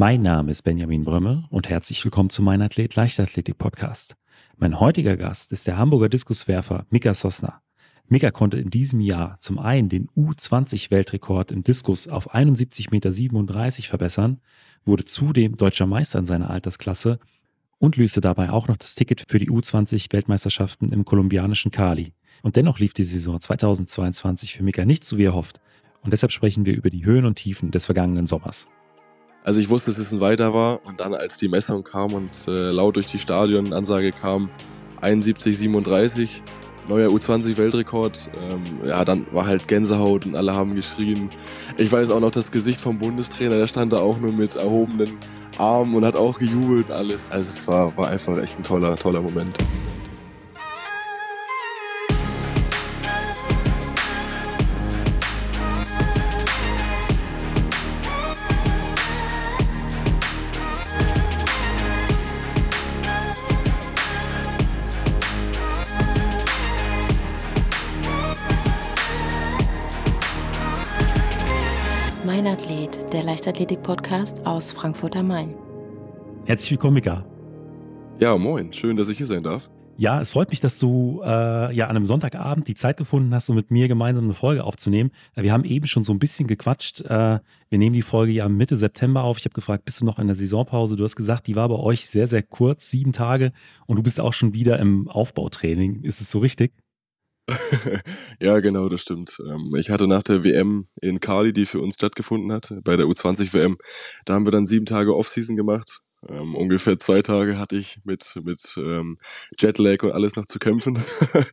Mein Name ist Benjamin Brömme und herzlich willkommen zu meinem Athlet Leichtathletik Podcast. Mein heutiger Gast ist der Hamburger Diskuswerfer Mika Sosna. Mika konnte in diesem Jahr zum einen den U20-Weltrekord im Diskus auf 71,37 Meter verbessern, wurde zudem deutscher Meister in seiner Altersklasse und löste dabei auch noch das Ticket für die U20-Weltmeisterschaften im kolumbianischen Cali. Und dennoch lief die Saison 2022 für Mika nicht so wie er hofft. Und deshalb sprechen wir über die Höhen und Tiefen des vergangenen Sommers. Also ich wusste, dass es ein Weiter war und dann als die Messung kam und äh, laut durch die Stadion-Ansage kam 71, 37, neuer U20-Weltrekord, ähm, ja, dann war halt Gänsehaut und alle haben geschrien. Ich weiß auch noch das Gesicht vom Bundestrainer, der stand da auch nur mit erhobenen Armen und hat auch gejubelt und alles. Also es war, war einfach echt ein toller, toller Moment. Leichtathletik-Podcast aus Frankfurt am Main. Herzlich willkommen, Mika. Ja, moin. Schön, dass ich hier sein darf. Ja, es freut mich, dass du äh, ja an einem Sonntagabend die Zeit gefunden hast, um mit mir gemeinsam eine Folge aufzunehmen. Äh, wir haben eben schon so ein bisschen gequatscht. Äh, wir nehmen die Folge ja Mitte September auf. Ich habe gefragt, bist du noch in der Saisonpause? Du hast gesagt, die war bei euch sehr, sehr kurz, sieben Tage. Und du bist auch schon wieder im Aufbautraining. Ist es so richtig? ja, genau, das stimmt. Ähm, ich hatte nach der WM in Kali, die für uns stattgefunden hat, bei der U20 WM, da haben wir dann sieben Tage Offseason gemacht. Ähm, ungefähr zwei Tage hatte ich mit, mit ähm, Jetlag und alles noch zu kämpfen.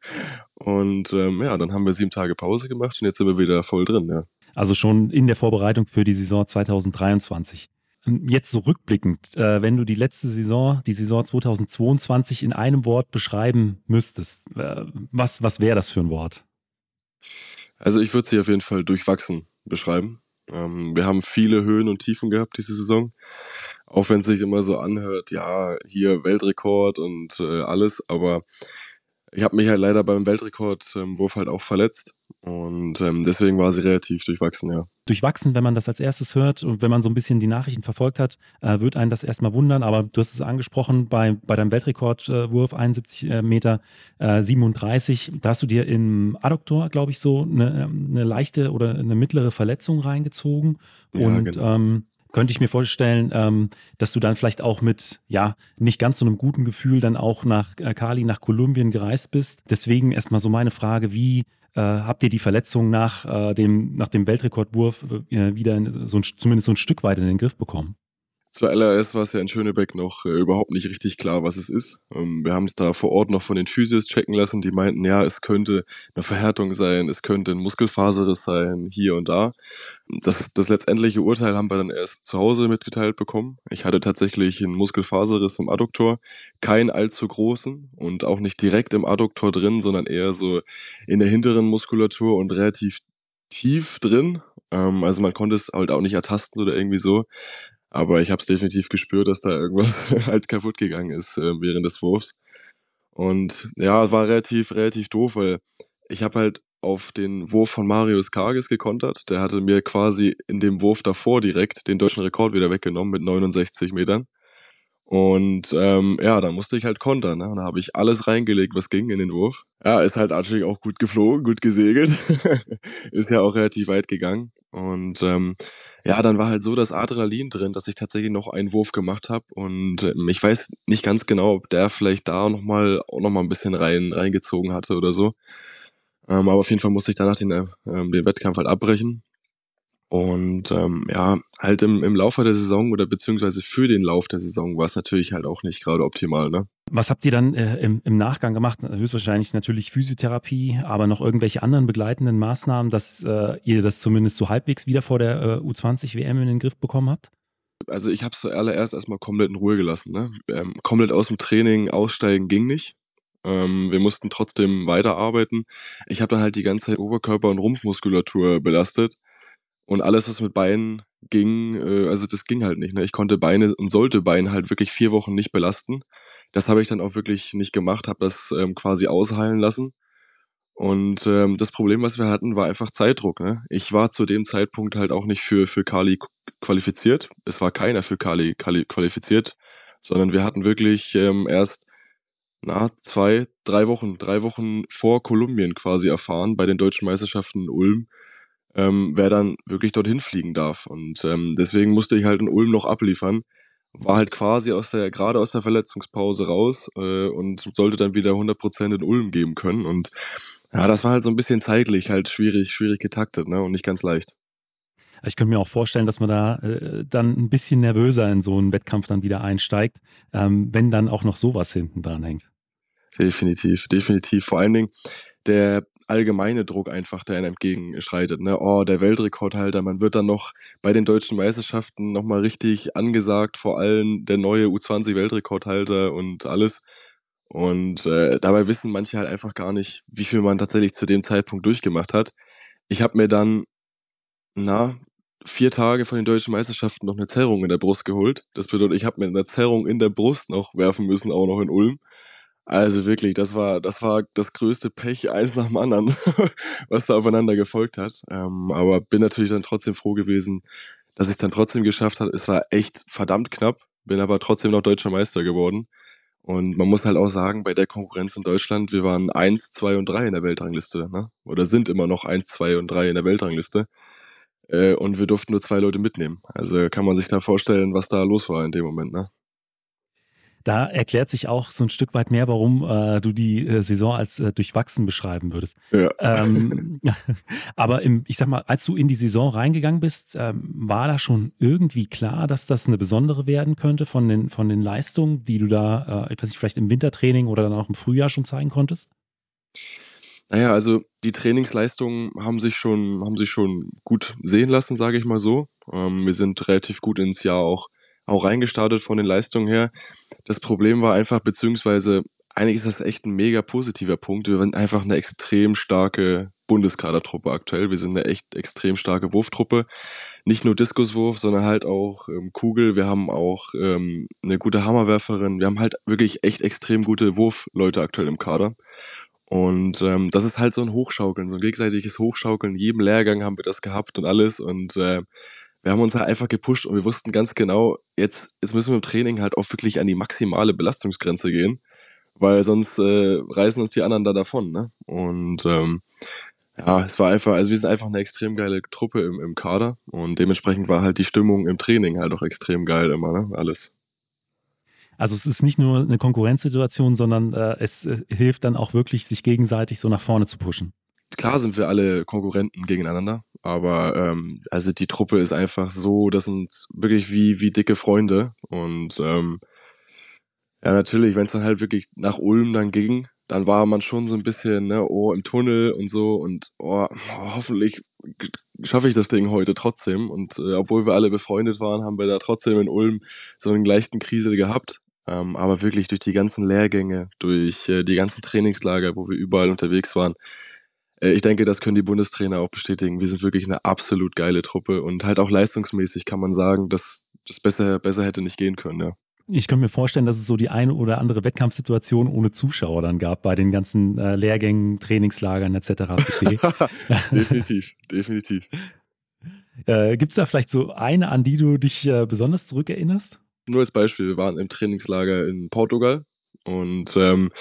und ähm, ja, dann haben wir sieben Tage Pause gemacht und jetzt sind wir wieder voll drin, ja. Also schon in der Vorbereitung für die Saison 2023. Jetzt so rückblickend, äh, wenn du die letzte Saison, die Saison 2022 in einem Wort beschreiben müsstest, äh, was, was wäre das für ein Wort? Also ich würde sie auf jeden Fall durchwachsen beschreiben. Ähm, wir haben viele Höhen und Tiefen gehabt diese Saison. Auch wenn es sich immer so anhört, ja, hier Weltrekord und äh, alles, aber ich habe mich halt leider beim Weltrekordwurf ähm, halt auch verletzt und ähm, deswegen war sie relativ durchwachsen, ja. Durchwachsen, wenn man das als erstes hört und wenn man so ein bisschen die Nachrichten verfolgt hat, äh, wird einen das erstmal wundern. Aber du hast es angesprochen, bei, bei deinem Weltrekordwurf 71 äh, Meter äh, 37, da hast du dir im Adduktor, glaube ich, so eine, eine leichte oder eine mittlere Verletzung reingezogen. Ja, und genau. ähm, könnte ich mir vorstellen, ähm, dass du dann vielleicht auch mit, ja, nicht ganz so einem guten Gefühl dann auch nach äh, Kali, nach Kolumbien gereist bist. Deswegen erstmal so meine Frage, wie äh, habt ihr die Verletzung nach, äh, dem, nach dem Weltrekordwurf äh, wieder in, so ein, zumindest so ein Stück weit in den Griff bekommen? Zuallererst war es ja in Schönebeck noch äh, überhaupt nicht richtig klar, was es ist. Ähm, wir haben es da vor Ort noch von den Physios checken lassen, die meinten, ja, es könnte eine Verhärtung sein, es könnte ein Muskelfaserriss sein, hier und da. Das, das letztendliche Urteil haben wir dann erst zu Hause mitgeteilt bekommen. Ich hatte tatsächlich einen Muskelfaserriss im Adduktor, keinen allzu großen und auch nicht direkt im Adduktor drin, sondern eher so in der hinteren Muskulatur und relativ tief drin. Ähm, also man konnte es halt auch nicht ertasten oder irgendwie so. Aber ich habe es definitiv gespürt, dass da irgendwas halt kaputt gegangen ist äh, während des Wurfs. Und ja, war relativ, relativ doof, weil ich habe halt auf den Wurf von Marius Karges gekontert. Der hatte mir quasi in dem Wurf davor direkt den deutschen Rekord wieder weggenommen mit 69 Metern. Und ähm, ja, da musste ich halt kontern. Ne? Und da habe ich alles reingelegt, was ging in den Wurf. Ja, ist halt natürlich auch gut geflogen, gut gesegelt. ist ja auch relativ weit gegangen. Und ähm, ja, dann war halt so das Adrenalin drin, dass ich tatsächlich noch einen Wurf gemacht habe. Und ähm, ich weiß nicht ganz genau, ob der vielleicht da nochmal auch noch mal ein bisschen rein reingezogen hatte oder so. Ähm, aber auf jeden Fall musste ich danach den, ähm, den Wettkampf halt abbrechen. Und ähm, ja, halt im, im Laufe der Saison oder beziehungsweise für den Lauf der Saison war es natürlich halt auch nicht gerade optimal, ne? Was habt ihr dann äh, im, im Nachgang gemacht? Höchstwahrscheinlich natürlich Physiotherapie, aber noch irgendwelche anderen begleitenden Maßnahmen, dass äh, ihr das zumindest so halbwegs wieder vor der äh, U20 WM in den Griff bekommen habt? Also ich habe es zuallererst erstmal komplett in Ruhe gelassen. Ne? Ähm, komplett aus dem Training aussteigen ging nicht. Ähm, wir mussten trotzdem weiterarbeiten. Ich habe dann halt die ganze Zeit Oberkörper- und Rumpfmuskulatur belastet und alles, was mit Beinen ging, äh, also das ging halt nicht. Ne? Ich konnte Beine und sollte Beine halt wirklich vier Wochen nicht belasten. Das habe ich dann auch wirklich nicht gemacht, habe das ähm, quasi ausheilen lassen. Und ähm, das Problem, was wir hatten, war einfach Zeitdruck. Ne? Ich war zu dem Zeitpunkt halt auch nicht für, für Kali qualifiziert. Es war keiner für Kali, Kali qualifiziert, sondern wir hatten wirklich ähm, erst na, zwei, drei Wochen, drei Wochen vor Kolumbien quasi erfahren bei den deutschen Meisterschaften in Ulm, ähm, wer dann wirklich dorthin fliegen darf. Und ähm, deswegen musste ich halt in Ulm noch abliefern. War halt quasi aus der, gerade aus der Verletzungspause raus äh, und sollte dann wieder 100% in Ulm geben können. Und ja, das war halt so ein bisschen zeitlich halt schwierig, schwierig getaktet, ne? Und nicht ganz leicht. Ich könnte mir auch vorstellen, dass man da äh, dann ein bisschen nervöser in so einen Wettkampf dann wieder einsteigt, ähm, wenn dann auch noch sowas hinten dran hängt. Definitiv, definitiv. Vor allen Dingen der allgemeine Druck einfach, der einem entgegenschreitet. Ne? Oh, der Weltrekordhalter, man wird dann noch bei den deutschen Meisterschaften nochmal richtig angesagt, vor allem der neue U20-Weltrekordhalter und alles. Und äh, dabei wissen manche halt einfach gar nicht, wie viel man tatsächlich zu dem Zeitpunkt durchgemacht hat. Ich habe mir dann, na, vier Tage von den deutschen Meisterschaften noch eine Zerrung in der Brust geholt. Das bedeutet, ich habe mir eine Zerrung in der Brust noch werfen müssen, auch noch in Ulm. Also wirklich, das war, das war das größte Pech eins nach dem anderen, was da aufeinander gefolgt hat. Ähm, aber bin natürlich dann trotzdem froh gewesen, dass ich es dann trotzdem geschafft habe. Es war echt verdammt knapp, bin aber trotzdem noch deutscher Meister geworden. Und man muss halt auch sagen, bei der Konkurrenz in Deutschland, wir waren eins, zwei und drei in der Weltrangliste, ne? Oder sind immer noch eins, zwei und drei in der Weltrangliste. Äh, und wir durften nur zwei Leute mitnehmen. Also kann man sich da vorstellen, was da los war in dem Moment, ne? Da erklärt sich auch so ein Stück weit mehr, warum äh, du die äh, Saison als äh, durchwachsen beschreiben würdest. Ja. Ähm, aber im, ich sag mal, als du in die Saison reingegangen bist, ähm, war da schon irgendwie klar, dass das eine besondere werden könnte von den, von den Leistungen, die du da, äh, ich weiß nicht, vielleicht im Wintertraining oder dann auch im Frühjahr schon zeigen konntest? Naja, also die Trainingsleistungen haben sich schon, haben sich schon gut sehen lassen, sage ich mal so. Ähm, wir sind relativ gut ins Jahr auch auch reingestartet von den Leistungen her. Das Problem war einfach, beziehungsweise eigentlich ist das echt ein mega positiver Punkt. Wir sind einfach eine extrem starke Bundeskadertruppe aktuell. Wir sind eine echt extrem starke Wurftruppe. Nicht nur Diskuswurf, sondern halt auch ähm, Kugel. Wir haben auch ähm, eine gute Hammerwerferin. Wir haben halt wirklich echt extrem gute Wurfleute aktuell im Kader. Und ähm, das ist halt so ein Hochschaukeln, so ein gegenseitiges Hochschaukeln. In jedem Lehrgang haben wir das gehabt und alles. Und äh, wir haben uns halt einfach gepusht und wir wussten ganz genau, jetzt, jetzt müssen wir im Training halt auch wirklich an die maximale Belastungsgrenze gehen, weil sonst äh, reißen uns die anderen da davon, ne? Und ähm, ja, es war einfach, also wir sind einfach eine extrem geile Truppe im, im Kader und dementsprechend war halt die Stimmung im Training halt auch extrem geil immer, ne? Alles. Also es ist nicht nur eine Konkurrenzsituation, sondern äh, es äh, hilft dann auch wirklich, sich gegenseitig so nach vorne zu pushen. Klar sind wir alle Konkurrenten gegeneinander, aber ähm, also die Truppe ist einfach so, das sind wirklich wie, wie dicke Freunde. Und ähm, ja, natürlich, wenn es dann halt wirklich nach Ulm dann ging, dann war man schon so ein bisschen, ne, oh, im Tunnel und so und oh, hoffentlich schaffe ich das Ding heute trotzdem. Und äh, obwohl wir alle befreundet waren, haben wir da trotzdem in Ulm so einen leichten Krise gehabt. Ähm, aber wirklich durch die ganzen Lehrgänge, durch äh, die ganzen Trainingslager, wo wir überall unterwegs waren, ich denke, das können die Bundestrainer auch bestätigen. Wir sind wirklich eine absolut geile Truppe und halt auch leistungsmäßig kann man sagen, dass das besser, besser hätte nicht gehen können, ja. Ich kann mir vorstellen, dass es so die eine oder andere Wettkampfsituation ohne Zuschauer dann gab bei den ganzen äh, Lehrgängen, Trainingslagern etc. definitiv, definitiv. Äh, Gibt es da vielleicht so eine, an die du dich äh, besonders zurückerinnerst? Nur als Beispiel, wir waren im Trainingslager in Portugal und ähm,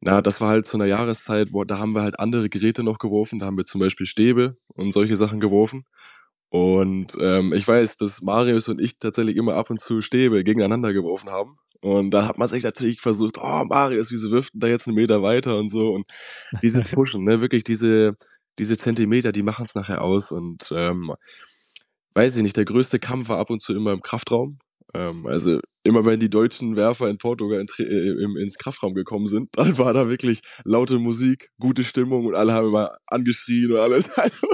na, das war halt zu einer Jahreszeit, wo da haben wir halt andere Geräte noch geworfen. Da haben wir zum Beispiel Stäbe und solche Sachen geworfen. Und ähm, ich weiß, dass Marius und ich tatsächlich immer ab und zu Stäbe gegeneinander geworfen haben. Und dann hat man sich natürlich versucht, oh, Marius, wieso wirft da jetzt einen Meter weiter und so. Und dieses Pushen, ne, wirklich diese, diese Zentimeter, die machen es nachher aus. Und ähm, weiß ich nicht, der größte Kampf war ab und zu immer im Kraftraum. Ähm, also immer wenn die deutschen Werfer in Portugal in, äh, im, ins Kraftraum gekommen sind, dann war da wirklich laute Musik, gute Stimmung und alle haben immer angeschrien und alles. Also,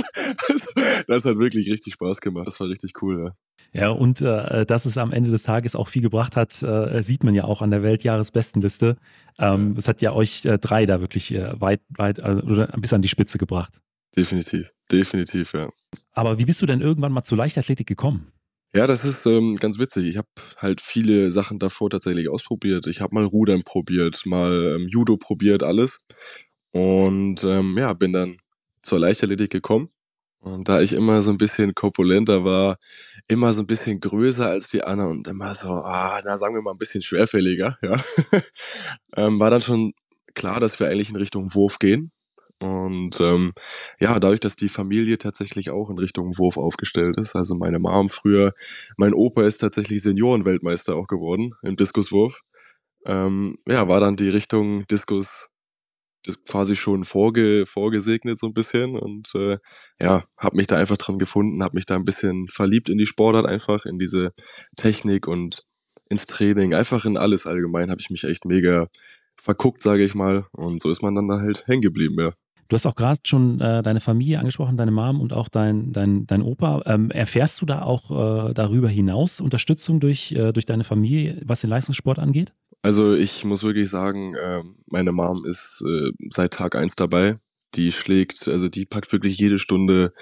also das hat wirklich richtig Spaß gemacht. Das war richtig cool, ja. Ja, und äh, dass es am Ende des Tages auch viel gebracht hat, äh, sieht man ja auch an der Weltjahresbestenliste. Ähm, es hat ja euch äh, drei da wirklich äh, weit, weit äh, oder bis an die Spitze gebracht. Definitiv, definitiv, ja. Aber wie bist du denn irgendwann mal zur Leichtathletik gekommen? Ja, das ist ähm, ganz witzig. Ich habe halt viele Sachen davor tatsächlich ausprobiert. Ich habe mal Rudern probiert, mal ähm, Judo probiert, alles. Und ähm, ja, bin dann zur Leichtathletik gekommen. Und da ich immer so ein bisschen korpulenter war, immer so ein bisschen größer als die anderen und immer so, ah, na sagen wir mal ein bisschen schwerfälliger, ja, ähm, war dann schon klar, dass wir eigentlich in Richtung Wurf gehen. Und ähm, ja, dadurch, dass die Familie tatsächlich auch in Richtung Wurf aufgestellt ist, also meine Mom früher, mein Opa ist tatsächlich Seniorenweltmeister auch geworden im Diskuswurf. Ähm, ja, war dann die Richtung Diskus quasi schon vorge, vorgesegnet so ein bisschen und äh, ja, habe mich da einfach dran gefunden, habe mich da ein bisschen verliebt in die Sportart einfach, in diese Technik und ins Training, einfach in alles allgemein habe ich mich echt mega verguckt, sage ich mal und so ist man dann da halt hängen geblieben, ja. Du hast auch gerade schon äh, deine Familie angesprochen, deine Mom und auch dein, dein, dein Opa. Ähm, erfährst du da auch äh, darüber hinaus Unterstützung durch, äh, durch deine Familie, was den Leistungssport angeht? Also ich muss wirklich sagen, äh, meine Mom ist äh, seit Tag eins dabei. Die schlägt, also die packt wirklich jede Stunde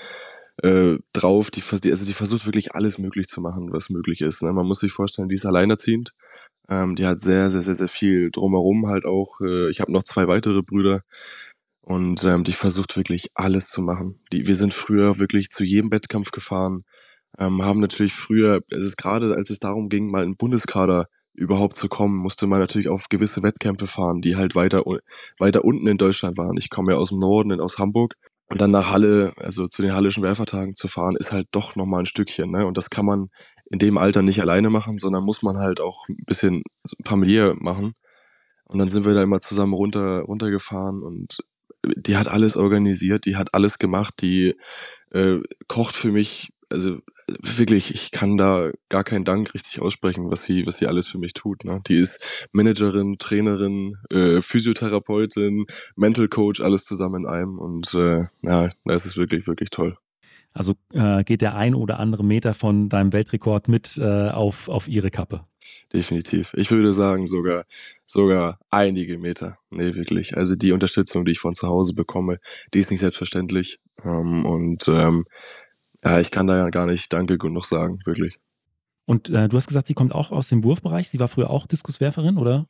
äh, drauf. Die, also die versucht wirklich alles möglich zu machen, was möglich ist. Ne? Man muss sich vorstellen, die ist alleinerziehend. Ähm, die hat sehr, sehr, sehr, sehr viel drumherum halt auch. Äh, ich habe noch zwei weitere Brüder. Und ähm, die versucht wirklich alles zu machen. Die, wir sind früher wirklich zu jedem Wettkampf gefahren, ähm, haben natürlich früher, es ist gerade, als es darum ging, mal in Bundeskader überhaupt zu kommen, musste man natürlich auf gewisse Wettkämpfe fahren, die halt weiter, weiter unten in Deutschland waren. Ich komme ja aus dem Norden, aus Hamburg. Und dann nach Halle, also zu den Hallischen Werfertagen zu fahren, ist halt doch nochmal ein Stückchen. Ne? Und das kann man in dem Alter nicht alleine machen, sondern muss man halt auch ein bisschen familiär machen. Und dann sind wir da immer zusammen runter, runtergefahren und die hat alles organisiert, die hat alles gemacht, die äh, kocht für mich also wirklich, ich kann da gar keinen Dank richtig aussprechen, was sie, was sie alles für mich tut. Ne? Die ist Managerin, Trainerin, äh, Physiotherapeutin, Mental Coach, alles zusammen in einem. Und äh, ja, das ist wirklich, wirklich toll. Also äh, geht der ein oder andere Meter von deinem Weltrekord mit äh, auf, auf ihre Kappe? Definitiv. Ich würde sagen, sogar, sogar einige Meter. Nee, wirklich. Also die Unterstützung, die ich von zu Hause bekomme, die ist nicht selbstverständlich. Ähm, und ähm, ja, ich kann da ja gar nicht Danke genug sagen, wirklich. Und äh, du hast gesagt, sie kommt auch aus dem Wurfbereich. Sie war früher auch Diskuswerferin, oder?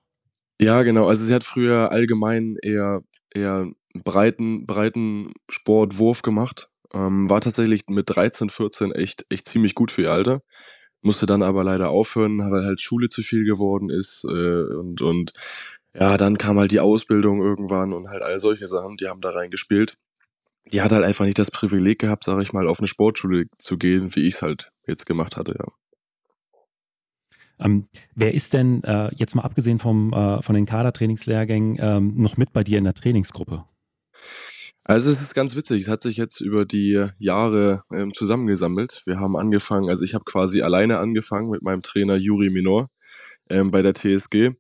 Ja, genau. Also sie hat früher allgemein eher eher breiten breiten Sportwurf gemacht. Ähm, war tatsächlich mit 13, 14 echt echt ziemlich gut für ihr Alter. Musste dann aber leider aufhören, weil halt Schule zu viel geworden ist äh, und und ja, dann kam halt die Ausbildung irgendwann und halt all solche Sachen, die haben da reingespielt die hat halt einfach nicht das Privileg gehabt, sage ich mal, auf eine Sportschule zu gehen, wie ich es halt jetzt gemacht hatte, ja. Ähm, wer ist denn äh, jetzt mal abgesehen vom, äh, von den Kadertrainingslehrgängen ähm, noch mit bei dir in der Trainingsgruppe? Also es ist ganz witzig, es hat sich jetzt über die Jahre ähm, zusammengesammelt. Wir haben angefangen, also ich habe quasi alleine angefangen mit meinem Trainer Juri Minor ähm, bei der TSG.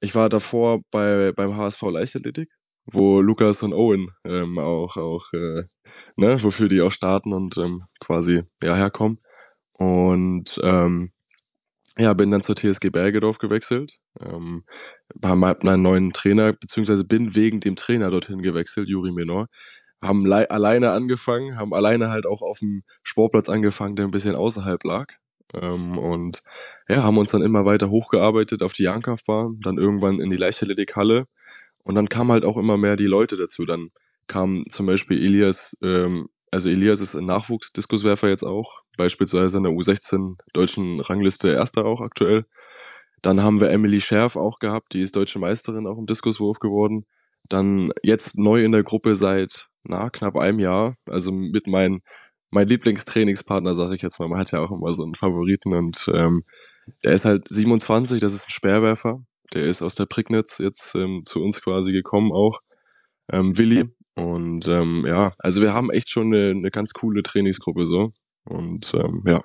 Ich war davor bei, beim HSV Leichtathletik wo Lukas und Owen ähm, auch, auch äh, ne, wofür die auch starten und ähm, quasi ja herkommen. Und ähm, ja, bin dann zur TSG Bergedorf gewechselt, ähm, habe einen neuen Trainer, beziehungsweise bin wegen dem Trainer dorthin gewechselt, Juri Menor. Haben alleine angefangen, haben alleine halt auch auf dem Sportplatz angefangen, der ein bisschen außerhalb lag. Ähm, und ja, haben uns dann immer weiter hochgearbeitet auf die Jankaufbahn, dann irgendwann in die Leichtathletikhalle und dann kamen halt auch immer mehr die Leute dazu. Dann kam zum Beispiel Elias, ähm, also Elias ist ein Nachwuchsdiskuswerfer jetzt auch, beispielsweise in der U16 deutschen Rangliste Erster auch aktuell. Dann haben wir Emily Scherf auch gehabt, die ist deutsche Meisterin auch im Diskuswurf geworden. Dann jetzt neu in der Gruppe seit na, knapp einem Jahr, also mit meinem mein Lieblingstrainingspartner, sage ich jetzt mal. Man hat ja auch immer so einen Favoriten und ähm, der ist halt 27, das ist ein Speerwerfer. Der ist aus der Prignitz jetzt ähm, zu uns quasi gekommen auch. Ähm, Willi. Und ähm, ja, also wir haben echt schon eine, eine ganz coole Trainingsgruppe so. Und ähm, ja.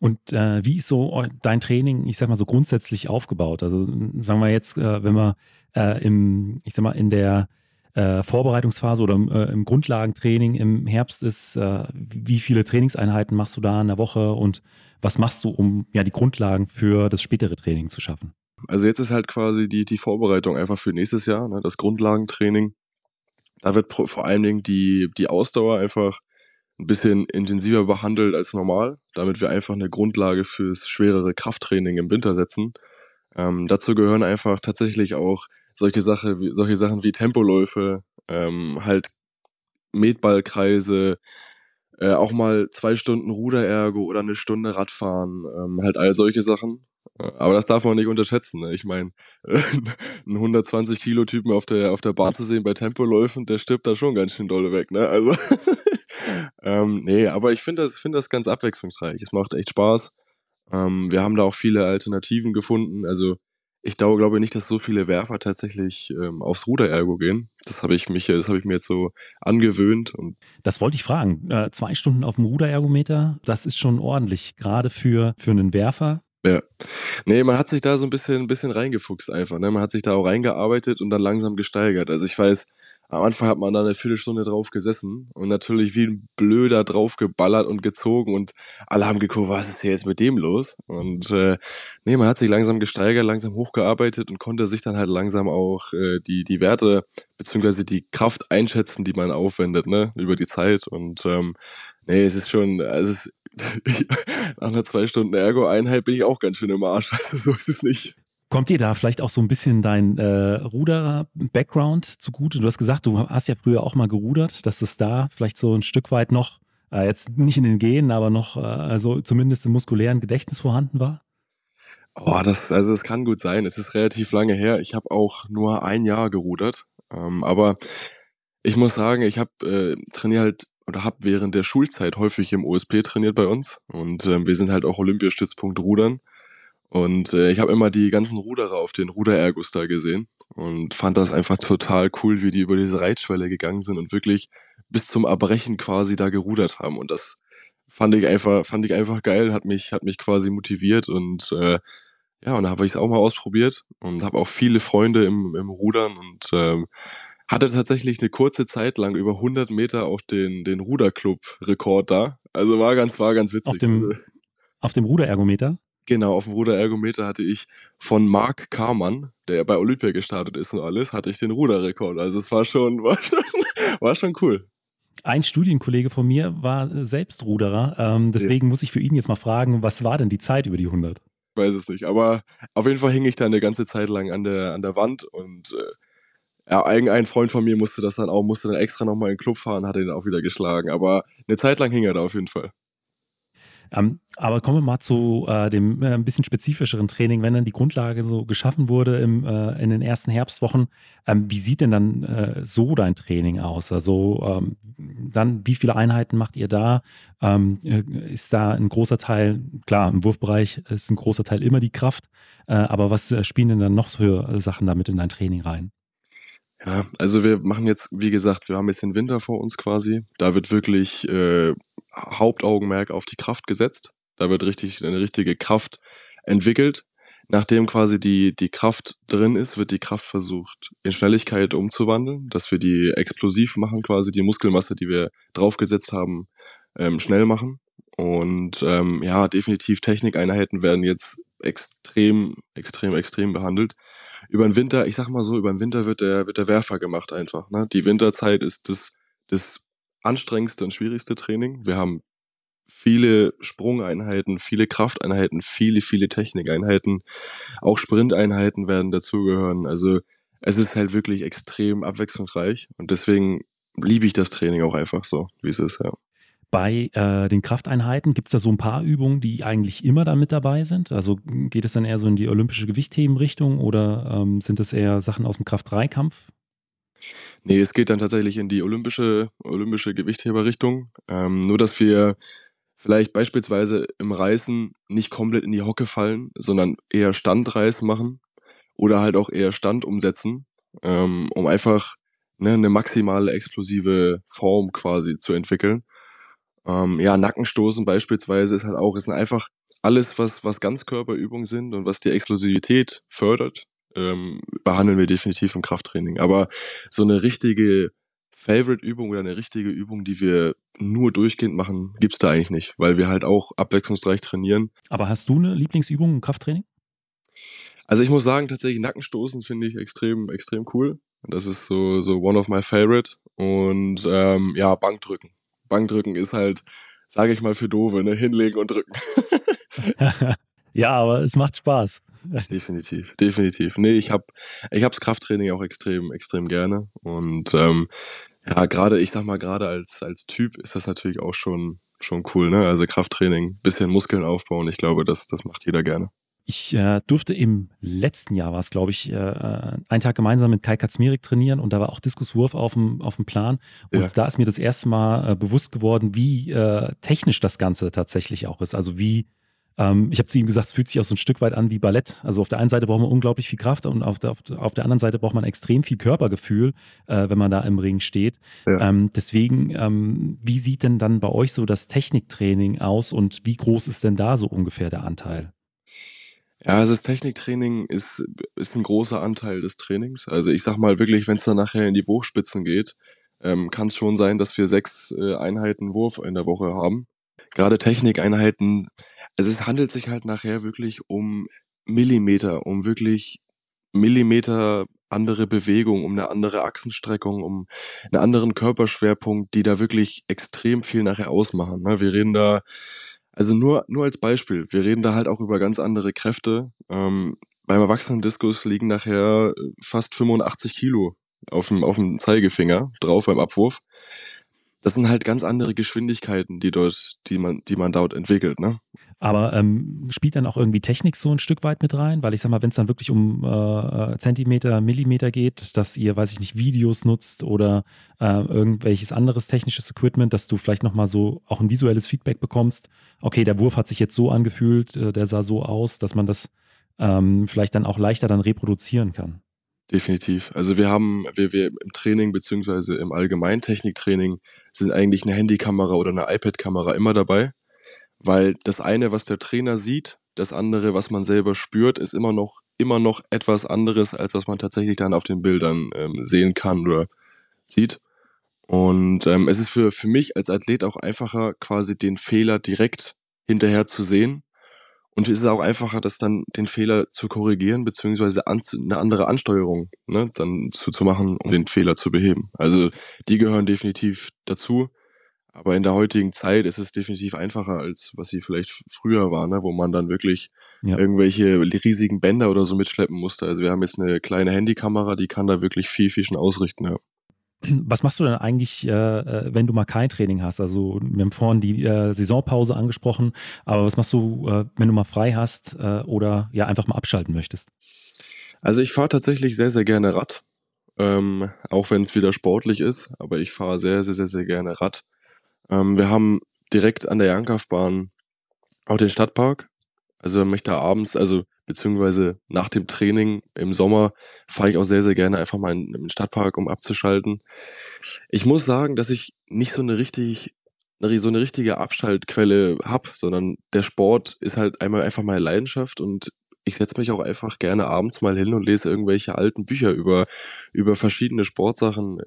Und äh, wie ist so dein Training, ich sag mal so grundsätzlich aufgebaut? Also sagen wir jetzt, äh, wenn wir äh, im, ich sag mal, in der äh, Vorbereitungsphase oder im, äh, im, Grundlagentraining im Herbst ist, äh, wie viele Trainingseinheiten machst du da in der Woche und was machst du, um ja die Grundlagen für das spätere Training zu schaffen? Also jetzt ist halt quasi die, die Vorbereitung einfach für nächstes Jahr, ne, das Grundlagentraining. Da wird vor allen Dingen die, die Ausdauer einfach ein bisschen intensiver behandelt als normal, damit wir einfach eine Grundlage fürs schwerere Krafttraining im Winter setzen. Ähm, dazu gehören einfach tatsächlich auch solche Sache, wie, solche Sachen wie Tempoläufe, Ähm, halt Metballkreise, äh, auch mal zwei Stunden Ruderergo oder eine Stunde Radfahren, ähm, halt all solche Sachen. Äh, aber das darf man nicht unterschätzen. Ne? Ich meine, einen 120 Kilo Typen auf der auf der Bahn zu sehen bei Tempoläufen, der stirbt da schon ganz schön dolle weg. Ne? Also ähm, nee, aber ich finde das finde das ganz abwechslungsreich. Es macht echt Spaß. Ähm, wir haben da auch viele Alternativen gefunden. Also ich glaube, glaube nicht, dass so viele Werfer tatsächlich ähm, aufs Ruderergo gehen. Das habe ich mich, das habe ich mir jetzt so angewöhnt. Und das wollte ich fragen. Äh, zwei Stunden auf dem Ruderergometer, das ist schon ordentlich, gerade für, für einen Werfer. Ja. Nee, man hat sich da so ein bisschen, ein bisschen reingefuchst einfach. Ne? Man hat sich da auch reingearbeitet und dann langsam gesteigert. Also ich weiß, am Anfang hat man da eine Viertelstunde drauf gesessen und natürlich wie ein Blöder drauf geballert und gezogen und alle haben geguckt, was ist hier jetzt mit dem los? Und äh, nee, man hat sich langsam gesteigert, langsam hochgearbeitet und konnte sich dann halt langsam auch äh, die, die Werte beziehungsweise die Kraft einschätzen, die man aufwendet, ne, über die Zeit. Und ähm, nee, es ist schon, also es ist, nach einer zwei Stunden Ergo-Einheit bin ich auch ganz schön im Arsch. Also so ist es nicht. Kommt dir da vielleicht auch so ein bisschen dein äh, Ruder-Background zugute? Du hast gesagt, du hast ja früher auch mal gerudert, dass es da vielleicht so ein Stück weit noch, äh, jetzt nicht in den Genen, aber noch, äh, also zumindest im muskulären Gedächtnis vorhanden war? Oh, das, also es kann gut sein. Es ist relativ lange her. Ich habe auch nur ein Jahr gerudert. Ähm, aber ich muss sagen, ich habe äh, trainiere halt oder habe während der Schulzeit häufig im OSP trainiert bei uns und äh, wir sind halt auch Olympiastützpunkt Rudern und äh, ich habe immer die ganzen Ruderer auf den Ruderergus da gesehen und fand das einfach total cool, wie die über diese Reitschwelle gegangen sind und wirklich bis zum Erbrechen quasi da gerudert haben. Und das fand ich einfach, fand ich einfach geil, hat mich, hat mich quasi motiviert und äh, ja, und da habe ich es auch mal ausprobiert und habe auch viele Freunde im, im Rudern und ähm, hatte tatsächlich eine kurze Zeit lang über 100 Meter auch den, den Ruderclub-Rekord da. Also war ganz, war ganz witzig. Auf dem, also, auf dem Ruderergometer? Genau, auf dem Ruderergometer hatte ich von Mark Karmann, der bei Olympia gestartet ist und alles, hatte ich den Ruderrekord. Also es war schon, war schon, war schon cool. Ein Studienkollege von mir war selbst Ruderer, ähm, deswegen ja. muss ich für ihn jetzt mal fragen, was war denn die Zeit über die 100? Ich weiß es nicht, aber auf jeden Fall hing ich da eine ganze Zeit lang an der, an der Wand und äh, ja, ein Freund von mir musste das dann auch, musste dann extra nochmal in den Club fahren, hat ihn auch wieder geschlagen, aber eine Zeit lang hing er da auf jeden Fall. Ähm, aber kommen wir mal zu äh, dem äh, ein bisschen spezifischeren Training, wenn dann die Grundlage so geschaffen wurde im, äh, in den ersten Herbstwochen. Ähm, wie sieht denn dann äh, so dein Training aus? Also ähm, dann, wie viele Einheiten macht ihr da? Ähm, äh, ist da ein großer Teil, klar, im Wurfbereich ist ein großer Teil immer die Kraft, äh, aber was spielen denn dann noch für Sachen damit in dein Training rein? Ja, also wir machen jetzt, wie gesagt, wir haben jetzt den Winter vor uns quasi. Da wird wirklich äh, Hauptaugenmerk auf die Kraft gesetzt. Da wird richtig eine richtige Kraft entwickelt. Nachdem quasi die, die Kraft drin ist, wird die Kraft versucht, in Schnelligkeit umzuwandeln, dass wir die explosiv machen, quasi die Muskelmasse, die wir draufgesetzt haben, ähm, schnell machen. Und ähm, ja, definitiv Technikeinheiten werden jetzt extrem, extrem, extrem behandelt. Über den Winter, ich sag mal so, über den Winter wird der, wird der Werfer gemacht einfach. Ne? Die Winterzeit ist das, das anstrengendste und schwierigste Training. Wir haben viele Sprungeinheiten, viele Krafteinheiten, viele, viele Technikeinheiten. Auch Sprinteinheiten werden dazugehören. Also es ist halt wirklich extrem abwechslungsreich und deswegen liebe ich das Training auch einfach so, wie es ist, ja. Bei äh, den Krafteinheiten gibt es da so ein paar Übungen, die eigentlich immer dann mit dabei sind? Also geht es dann eher so in die olympische Gewichthebenrichtung oder ähm, sind das eher Sachen aus dem Kraft-3-Kampf? Nee, es geht dann tatsächlich in die olympische, olympische Gewichtheberrichtung. Ähm, nur, dass wir vielleicht beispielsweise im Reißen nicht komplett in die Hocke fallen, sondern eher Standreiß machen oder halt auch eher Stand umsetzen, ähm, um einfach ne, eine maximale explosive Form quasi zu entwickeln. Ähm, ja, Nackenstoßen beispielsweise ist halt auch, ist einfach alles, was, was Ganzkörperübungen sind und was die Explosivität fördert, ähm, behandeln wir definitiv im Krafttraining. Aber so eine richtige Favorite-Übung oder eine richtige Übung, die wir nur durchgehend machen, gibt's da eigentlich nicht, weil wir halt auch abwechslungsreich trainieren. Aber hast du eine Lieblingsübung im Krafttraining? Also ich muss sagen, tatsächlich Nackenstoßen finde ich extrem, extrem cool. Das ist so, so one of my favorite. Und ähm, ja, Bankdrücken. Bankdrücken ist halt, sage ich mal, für Dove, ne? Hinlegen und drücken. ja, aber es macht Spaß. definitiv, definitiv. Nee, ich habe ich hab's Krafttraining auch extrem, extrem gerne. Und ähm, ja, gerade, ich sag mal, gerade als, als Typ ist das natürlich auch schon, schon cool, ne? Also Krafttraining, bisschen Muskeln aufbauen, ich glaube, das, das macht jeder gerne. Ich äh, durfte im letzten Jahr, war es glaube ich, äh, einen Tag gemeinsam mit Kai Katzmirik trainieren und da war auch Diskuswurf auf dem, auf dem Plan. Und ja. da ist mir das erste Mal äh, bewusst geworden, wie äh, technisch das Ganze tatsächlich auch ist. Also wie, ähm, ich habe zu ihm gesagt, es fühlt sich auch so ein Stück weit an wie Ballett. Also auf der einen Seite braucht man unglaublich viel Kraft und auf der, auf der anderen Seite braucht man extrem viel Körpergefühl, äh, wenn man da im Ring steht. Ja. Ähm, deswegen, ähm, wie sieht denn dann bei euch so das Techniktraining aus und wie groß ist denn da so ungefähr der Anteil? Ja, also das Techniktraining ist, ist ein großer Anteil des Trainings. Also ich sag mal wirklich, wenn es dann nachher in die Wurfspitzen geht, ähm, kann es schon sein, dass wir sechs äh, Einheiten Wurf in der Woche haben. Gerade Technikeinheiten, also es handelt sich halt nachher wirklich um Millimeter, um wirklich Millimeter andere Bewegung, um eine andere Achsenstreckung, um einen anderen Körperschwerpunkt, die da wirklich extrem viel nachher ausmachen. Ne? Wir reden da also nur, nur als Beispiel, wir reden da halt auch über ganz andere Kräfte. Ähm, beim Erwachsenen-Diskus liegen nachher fast 85 Kilo auf dem, auf dem Zeigefinger drauf beim Abwurf. Das sind halt ganz andere Geschwindigkeiten, die dort, die man, die man dort entwickelt, ne? Aber ähm, spielt dann auch irgendwie Technik so ein Stück weit mit rein? Weil ich sag mal, wenn es dann wirklich um äh, Zentimeter, Millimeter geht, dass ihr, weiß ich nicht, Videos nutzt oder äh, irgendwelches anderes technisches Equipment, dass du vielleicht nochmal so auch ein visuelles Feedback bekommst. Okay, der Wurf hat sich jetzt so angefühlt, äh, der sah so aus, dass man das ähm, vielleicht dann auch leichter dann reproduzieren kann. Definitiv. Also wir haben, wir, wir im Training beziehungsweise im allgemeinen Techniktraining sind eigentlich eine Handykamera oder eine iPad-Kamera immer dabei. Weil das eine, was der Trainer sieht, das andere, was man selber spürt, ist immer noch, immer noch etwas anderes, als was man tatsächlich dann auf den Bildern ähm, sehen kann oder sieht. Und ähm, es ist für, für mich als Athlet auch einfacher, quasi den Fehler direkt hinterher zu sehen. Und es ist auch einfacher, das dann den Fehler zu korrigieren, beziehungsweise an, eine andere Ansteuerung ne, dann zu, zu machen, um den Fehler zu beheben. Also die gehören definitiv dazu. Aber in der heutigen Zeit ist es definitiv einfacher, als was sie vielleicht früher war, ne? wo man dann wirklich ja. irgendwelche riesigen Bänder oder so mitschleppen musste. Also wir haben jetzt eine kleine Handykamera, die kann da wirklich viel, viel schon ausrichten. Ja. Was machst du denn eigentlich, äh, äh, wenn du mal kein Training hast? Also wir haben vorhin die äh, Saisonpause angesprochen, aber was machst du, äh, wenn du mal frei hast äh, oder ja einfach mal abschalten möchtest? Also ich fahre tatsächlich sehr, sehr gerne Rad, ähm, auch wenn es wieder sportlich ist, aber ich fahre sehr, sehr, sehr, sehr gerne Rad. Ähm, wir haben direkt an der Jankaufbahn auch den Stadtpark. Also wenn ich da abends, also beziehungsweise nach dem Training im Sommer fahre ich auch sehr, sehr gerne einfach mal in, in den Stadtpark, um abzuschalten. Ich muss sagen, dass ich nicht so eine richtig so eine richtige Abschaltquelle hab, sondern der Sport ist halt einmal einfach meine Leidenschaft und ich setze mich auch einfach gerne abends mal hin und lese irgendwelche alten Bücher über, über verschiedene Sportsachen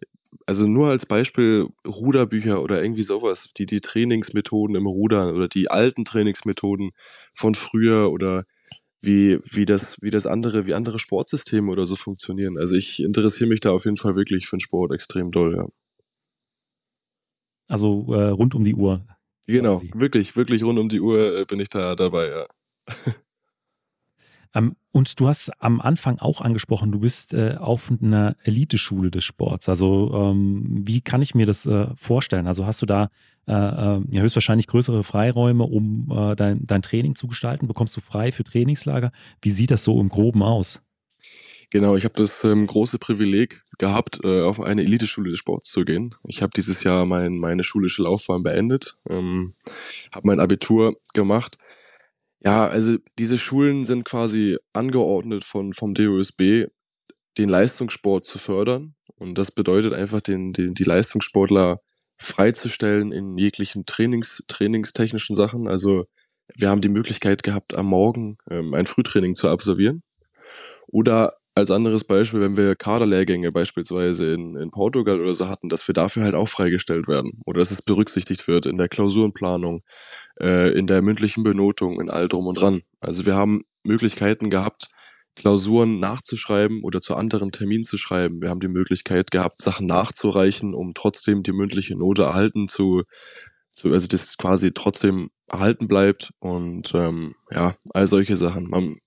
also nur als Beispiel Ruderbücher oder irgendwie sowas, die die Trainingsmethoden im Rudern oder die alten Trainingsmethoden von früher oder wie, wie das, wie das andere, wie andere Sportsysteme oder so funktionieren. Also ich interessiere mich da auf jeden Fall wirklich für den Sport extrem doll, ja. Also äh, rund um die Uhr. Genau, wirklich, wirklich rund um die Uhr äh, bin ich da dabei, ja. Ähm, und du hast am Anfang auch angesprochen, du bist äh, auf einer Eliteschule des Sports. Also ähm, wie kann ich mir das äh, vorstellen? Also hast du da äh, ja, höchstwahrscheinlich größere Freiräume, um dein, dein Training zu gestalten? Bekommst du frei für Trainingslager? Wie sieht das so im Groben aus? Genau, ich habe das ähm, große Privileg gehabt, äh, auf eine Eliteschule des Sports zu gehen. Ich habe dieses Jahr mein, meine schulische Laufbahn beendet, ähm, habe mein Abitur gemacht ja, also diese Schulen sind quasi angeordnet von, vom DOSB, den Leistungssport zu fördern. Und das bedeutet einfach, den, den, die Leistungssportler freizustellen in jeglichen Trainings, trainingstechnischen Sachen. Also wir haben die Möglichkeit gehabt, am Morgen ähm, ein Frühtraining zu absolvieren. Oder als anderes Beispiel, wenn wir Kaderlehrgänge beispielsweise in, in Portugal oder so hatten, dass wir dafür halt auch freigestellt werden oder dass es berücksichtigt wird in der Klausurenplanung, äh, in der mündlichen Benotung, in all drum und dran. Also wir haben Möglichkeiten gehabt, Klausuren nachzuschreiben oder zu anderen Terminen zu schreiben. Wir haben die Möglichkeit gehabt, Sachen nachzureichen, um trotzdem die mündliche Note erhalten zu, zu also das quasi trotzdem erhalten bleibt und ähm, ja, all solche Sachen. Man,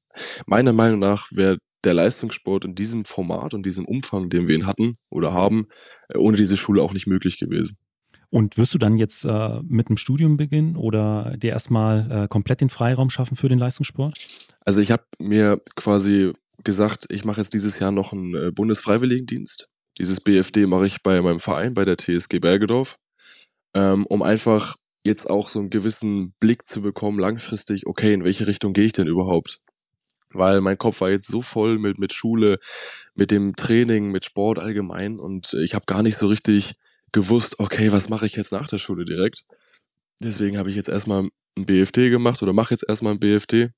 meiner Meinung nach wäre der Leistungssport in diesem Format und diesem Umfang, den wir ihn hatten oder haben, äh, ohne diese Schule auch nicht möglich gewesen. Und wirst du dann jetzt äh, mit dem Studium beginnen oder dir erstmal äh, komplett den Freiraum schaffen für den Leistungssport? Also ich habe mir quasi gesagt, ich mache jetzt dieses Jahr noch einen äh, Bundesfreiwilligendienst. Dieses BFD mache ich bei meinem Verein, bei der TSG Bergedorf, ähm, um einfach jetzt auch so einen gewissen Blick zu bekommen, langfristig, okay, in welche Richtung gehe ich denn überhaupt? Weil mein Kopf war jetzt so voll mit, mit Schule, mit dem Training, mit Sport allgemein und ich habe gar nicht so richtig gewusst, okay, was mache ich jetzt nach der Schule direkt? Deswegen habe ich jetzt erstmal ein BFD gemacht oder mache jetzt erstmal ein BFD,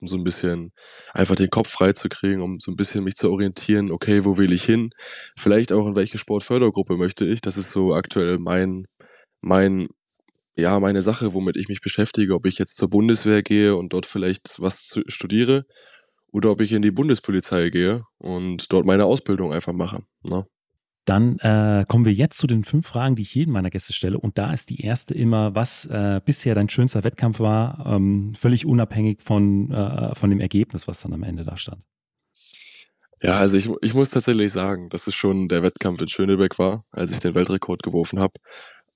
um so ein bisschen einfach den Kopf frei zu kriegen, um so ein bisschen mich zu orientieren, okay, wo will ich hin? Vielleicht auch in welche Sportfördergruppe möchte ich? Das ist so aktuell mein, mein, ja, meine Sache, womit ich mich beschäftige, ob ich jetzt zur Bundeswehr gehe und dort vielleicht was studiere oder ob ich in die Bundespolizei gehe und dort meine Ausbildung einfach mache. Ne? Dann äh, kommen wir jetzt zu den fünf Fragen, die ich jedem meiner Gäste stelle. Und da ist die erste immer, was äh, bisher dein schönster Wettkampf war, ähm, völlig unabhängig von, äh, von dem Ergebnis, was dann am Ende da stand. Ja, also ich, ich muss tatsächlich sagen, dass es schon der Wettkampf in Schönebeck war, als ich den Weltrekord geworfen habe.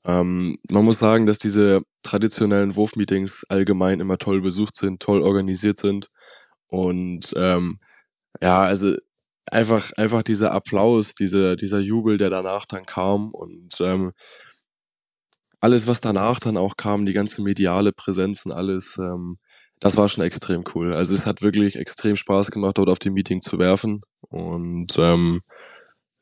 Ähm, man muss sagen, dass diese traditionellen Wurfmeetings allgemein immer toll besucht sind, toll organisiert sind. Und ähm, ja, also einfach, einfach dieser Applaus, dieser, dieser Jubel, der danach dann kam und ähm, alles, was danach dann auch kam, die ganze mediale Präsenz und alles, ähm, das war schon extrem cool. Also es hat wirklich extrem Spaß gemacht, dort auf dem Meeting zu werfen. Und ähm,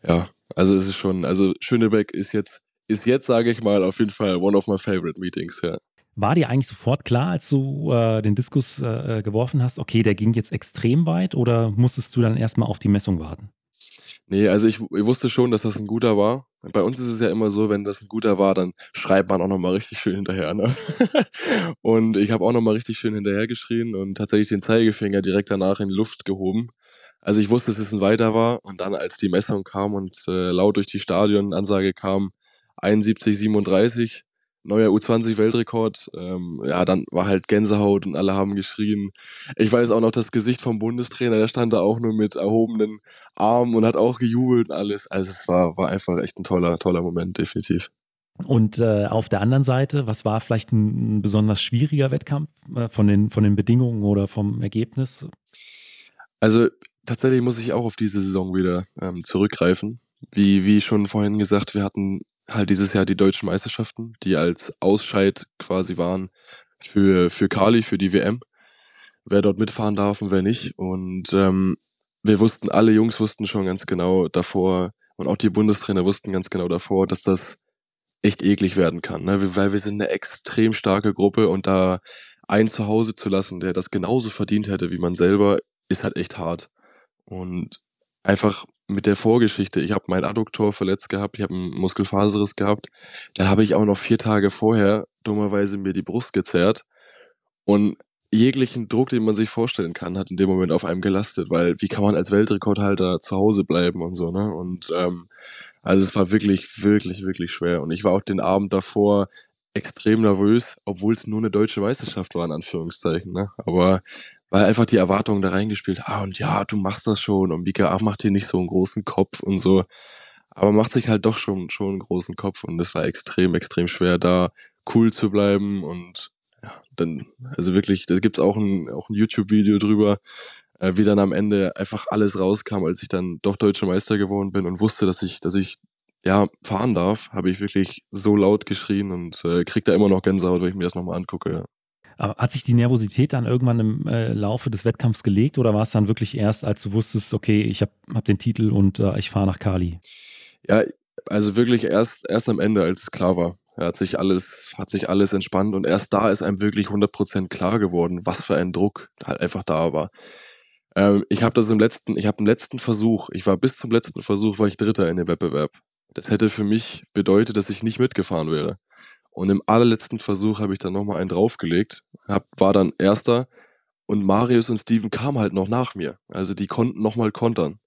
ja, also es ist schon, also Schönebeck ist jetzt, ist jetzt, sage ich mal, auf jeden Fall one of my favorite meetings, ja. War dir eigentlich sofort klar, als du äh, den Diskus äh, äh, geworfen hast, okay, der ging jetzt extrem weit oder musstest du dann erstmal auf die Messung warten? Nee, also ich, ich wusste schon, dass das ein guter war. Bei uns ist es ja immer so, wenn das ein guter war, dann schreibt man auch nochmal richtig schön hinterher. Ne? und ich habe auch nochmal richtig schön hinterher geschrien und tatsächlich den Zeigefinger direkt danach in die Luft gehoben. Also ich wusste, dass es ein weiter war und dann, als die Messung kam und äh, laut durch die Stadion-Ansage kam, 71, 37, neuer U20-Weltrekord. Ähm, ja, dann war halt Gänsehaut und alle haben geschrien. Ich weiß auch noch das Gesicht vom Bundestrainer, der stand da auch nur mit erhobenen Armen und hat auch gejubelt und alles. Also es war, war einfach echt ein toller, toller Moment, definitiv. Und äh, auf der anderen Seite, was war vielleicht ein, ein besonders schwieriger Wettkampf äh, von, den, von den Bedingungen oder vom Ergebnis? Also tatsächlich muss ich auch auf diese Saison wieder ähm, zurückgreifen. Wie, wie schon vorhin gesagt, wir hatten halt dieses Jahr die deutschen Meisterschaften, die als Ausscheid quasi waren für, für Kali, für die WM. Wer dort mitfahren darf und wer nicht. Und ähm, wir wussten, alle Jungs wussten schon ganz genau davor und auch die Bundestrainer wussten ganz genau davor, dass das echt eklig werden kann, ne? weil wir sind eine extrem starke Gruppe und da einen zu Hause zu lassen, der das genauso verdient hätte wie man selber, ist halt echt hart. Und einfach mit der Vorgeschichte. Ich habe mein Adduktor verletzt gehabt, ich habe einen Muskelfaserriss gehabt. Dann habe ich auch noch vier Tage vorher dummerweise mir die Brust gezerrt und jeglichen Druck, den man sich vorstellen kann, hat in dem Moment auf einem gelastet, weil wie kann man als Weltrekordhalter zu Hause bleiben und so, ne? Und ähm, also es war wirklich, wirklich, wirklich schwer. Und ich war auch den Abend davor extrem nervös, obwohl es nur eine deutsche Meisterschaft war, in Anführungszeichen. Ne? Aber weil einfach die Erwartungen da reingespielt, ah und ja, du machst das schon und Mika, ach, mach dir nicht so einen großen Kopf und so. Aber macht sich halt doch schon, schon einen großen Kopf und es war extrem, extrem schwer, da cool zu bleiben und ja, dann, also wirklich, da gibt's auch ein, auch ein YouTube-Video drüber, äh, wie dann am Ende einfach alles rauskam, als ich dann doch deutscher Meister geworden bin und wusste, dass ich, dass ich ja, fahren darf, habe ich wirklich so laut geschrien und äh, krieg da immer noch Gänsehaut, wenn ich mir das nochmal angucke. Ja. Aber hat sich die Nervosität dann irgendwann im äh, Laufe des Wettkampfs gelegt oder war es dann wirklich erst, als du wusstest, okay, ich habe hab den Titel und äh, ich fahre nach Kali? Ja, also wirklich erst, erst am Ende, als es klar war. Hat sich alles, hat sich alles entspannt und erst da ist einem wirklich 100% klar geworden, was für ein Druck halt einfach da war. Ähm, ich habe das im letzten, ich habe im letzten Versuch, ich war bis zum letzten Versuch, war ich Dritter in dem Wettbewerb. Das hätte für mich bedeutet, dass ich nicht mitgefahren wäre. Und im allerletzten Versuch habe ich dann nochmal einen draufgelegt, hab, war dann Erster und Marius und Steven kamen halt noch nach mir. Also die konnten nochmal kontern.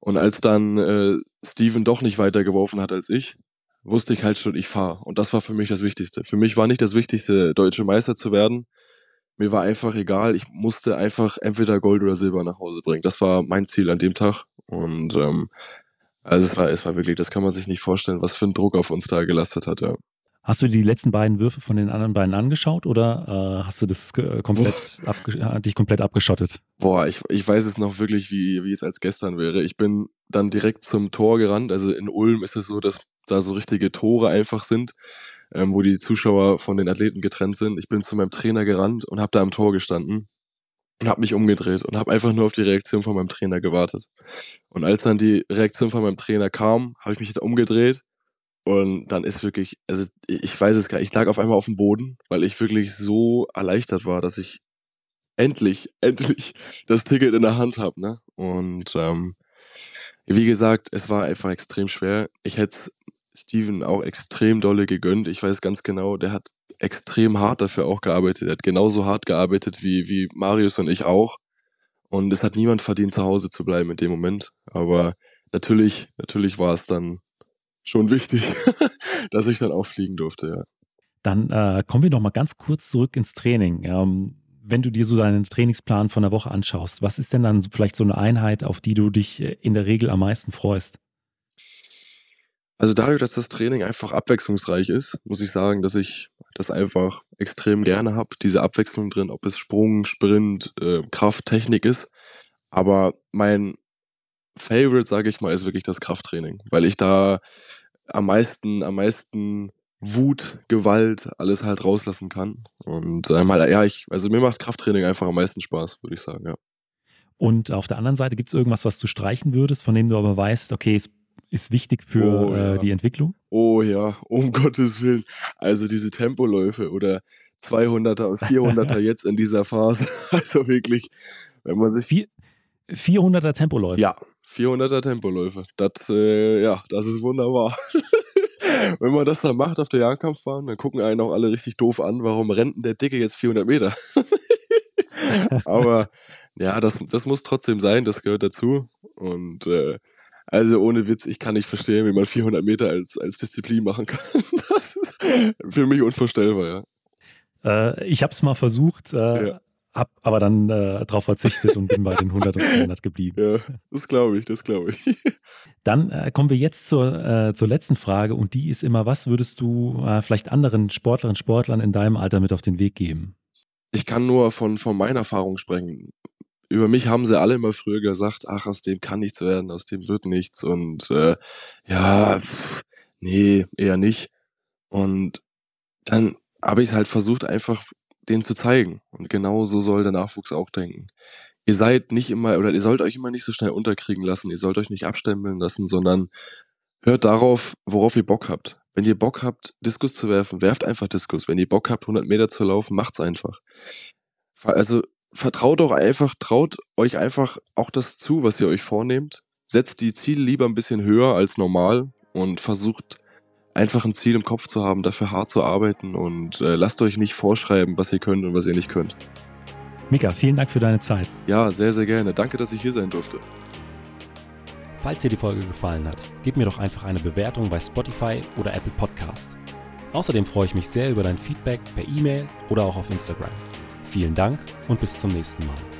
Und als dann äh, Steven doch nicht weiter geworfen hat als ich, wusste ich halt schon, ich fahre. Und das war für mich das Wichtigste. Für mich war nicht das Wichtigste, deutsche Meister zu werden. mir war einfach egal, ich musste einfach entweder Gold oder Silber nach Hause bringen. Das war mein Ziel an dem Tag. Und ähm, also es war, es war wirklich, das kann man sich nicht vorstellen, was für ein Druck auf uns da gelastet hat, ja. Hast du die letzten beiden Würfe von den anderen beiden angeschaut oder äh, hast du das komplett abge dich komplett abgeschottet? Boah, ich, ich weiß es noch wirklich, wie, wie es als gestern wäre. Ich bin dann direkt zum Tor gerannt. Also in Ulm ist es so, dass da so richtige Tore einfach sind, ähm, wo die Zuschauer von den Athleten getrennt sind. Ich bin zu meinem Trainer gerannt und habe da am Tor gestanden und habe mich umgedreht und habe einfach nur auf die Reaktion von meinem Trainer gewartet. Und als dann die Reaktion von meinem Trainer kam, habe ich mich da umgedreht und dann ist wirklich, also ich weiß es gar nicht, ich lag auf einmal auf dem Boden, weil ich wirklich so erleichtert war, dass ich endlich, endlich das Ticket in der Hand habe. Ne? Und ähm, wie gesagt, es war einfach extrem schwer. Ich hätte Steven auch extrem dolle gegönnt. Ich weiß ganz genau, der hat extrem hart dafür auch gearbeitet. Er hat genauso hart gearbeitet wie, wie Marius und ich auch. Und es hat niemand verdient, zu Hause zu bleiben in dem Moment. Aber natürlich, natürlich war es dann schon wichtig, dass ich dann auch fliegen durfte, ja. Dann äh, kommen wir noch mal ganz kurz zurück ins Training. Ähm, wenn du dir so deinen Trainingsplan von der Woche anschaust, was ist denn dann vielleicht so eine Einheit, auf die du dich äh, in der Regel am meisten freust? Also dadurch, dass das Training einfach abwechslungsreich ist, muss ich sagen, dass ich das einfach extrem gerne habe. Diese Abwechslung drin, ob es Sprung, Sprint, äh, Kraft, Technik ist. Aber mein Favorite, sage ich mal, ist wirklich das Krafttraining, weil ich da am meisten, am meisten Wut, Gewalt, alles halt rauslassen kann. Und ähm, halt, ja, ich, also mir macht Krafttraining einfach am meisten Spaß, würde ich sagen, ja. Und auf der anderen Seite gibt es irgendwas, was du streichen würdest, von dem du aber weißt, okay, es ist wichtig für oh, äh, ja. äh, die Entwicklung? Oh ja, um Gottes Willen. Also diese Tempoläufe oder 200er und 400er jetzt in dieser Phase. Also wirklich, wenn man sich... 400er Tempoläufe? Ja, 400er Tempoläufe. Das, äh, ja, das ist wunderbar. Wenn man das dann macht auf der Jagdkampfbahn, dann gucken einen auch alle richtig doof an, warum rennt denn der Dicke jetzt 400 Meter? Aber ja, das, das muss trotzdem sein, das gehört dazu. Und äh, also ohne Witz, ich kann nicht verstehen, wie man 400 Meter als, als Disziplin machen kann. Das ist für mich unvorstellbar, ja. Äh, ich habe es mal versucht, äh, ja hab aber dann äh, darauf verzichtet und bin bei den 100 und 200 geblieben. Ja, das glaube ich, das glaube ich. Dann äh, kommen wir jetzt zur, äh, zur letzten Frage und die ist immer, was würdest du äh, vielleicht anderen Sportlerinnen und Sportlern in deinem Alter mit auf den Weg geben? Ich kann nur von, von meiner Erfahrung sprechen. Über mich haben sie alle immer früher gesagt, ach, aus dem kann nichts werden, aus dem wird nichts und äh, ja, pff, nee, eher nicht. Und dann habe ich halt versucht, einfach denen zu zeigen. Und genau so soll der Nachwuchs auch denken. Ihr seid nicht immer, oder ihr sollt euch immer nicht so schnell unterkriegen lassen, ihr sollt euch nicht abstempeln lassen, sondern hört darauf, worauf ihr Bock habt. Wenn ihr Bock habt, Diskus zu werfen, werft einfach Diskus. Wenn ihr Bock habt, 100 Meter zu laufen, macht's einfach. Also vertraut doch einfach, traut euch einfach auch das zu, was ihr euch vornehmt. Setzt die Ziele lieber ein bisschen höher als normal und versucht einfach ein Ziel im Kopf zu haben, dafür hart zu arbeiten und äh, lasst euch nicht vorschreiben, was ihr könnt und was ihr nicht könnt. Mika, vielen Dank für deine Zeit. Ja, sehr, sehr gerne. Danke, dass ich hier sein durfte. Falls dir die Folge gefallen hat, gib mir doch einfach eine Bewertung bei Spotify oder Apple Podcast. Außerdem freue ich mich sehr über dein Feedback per E-Mail oder auch auf Instagram. Vielen Dank und bis zum nächsten Mal.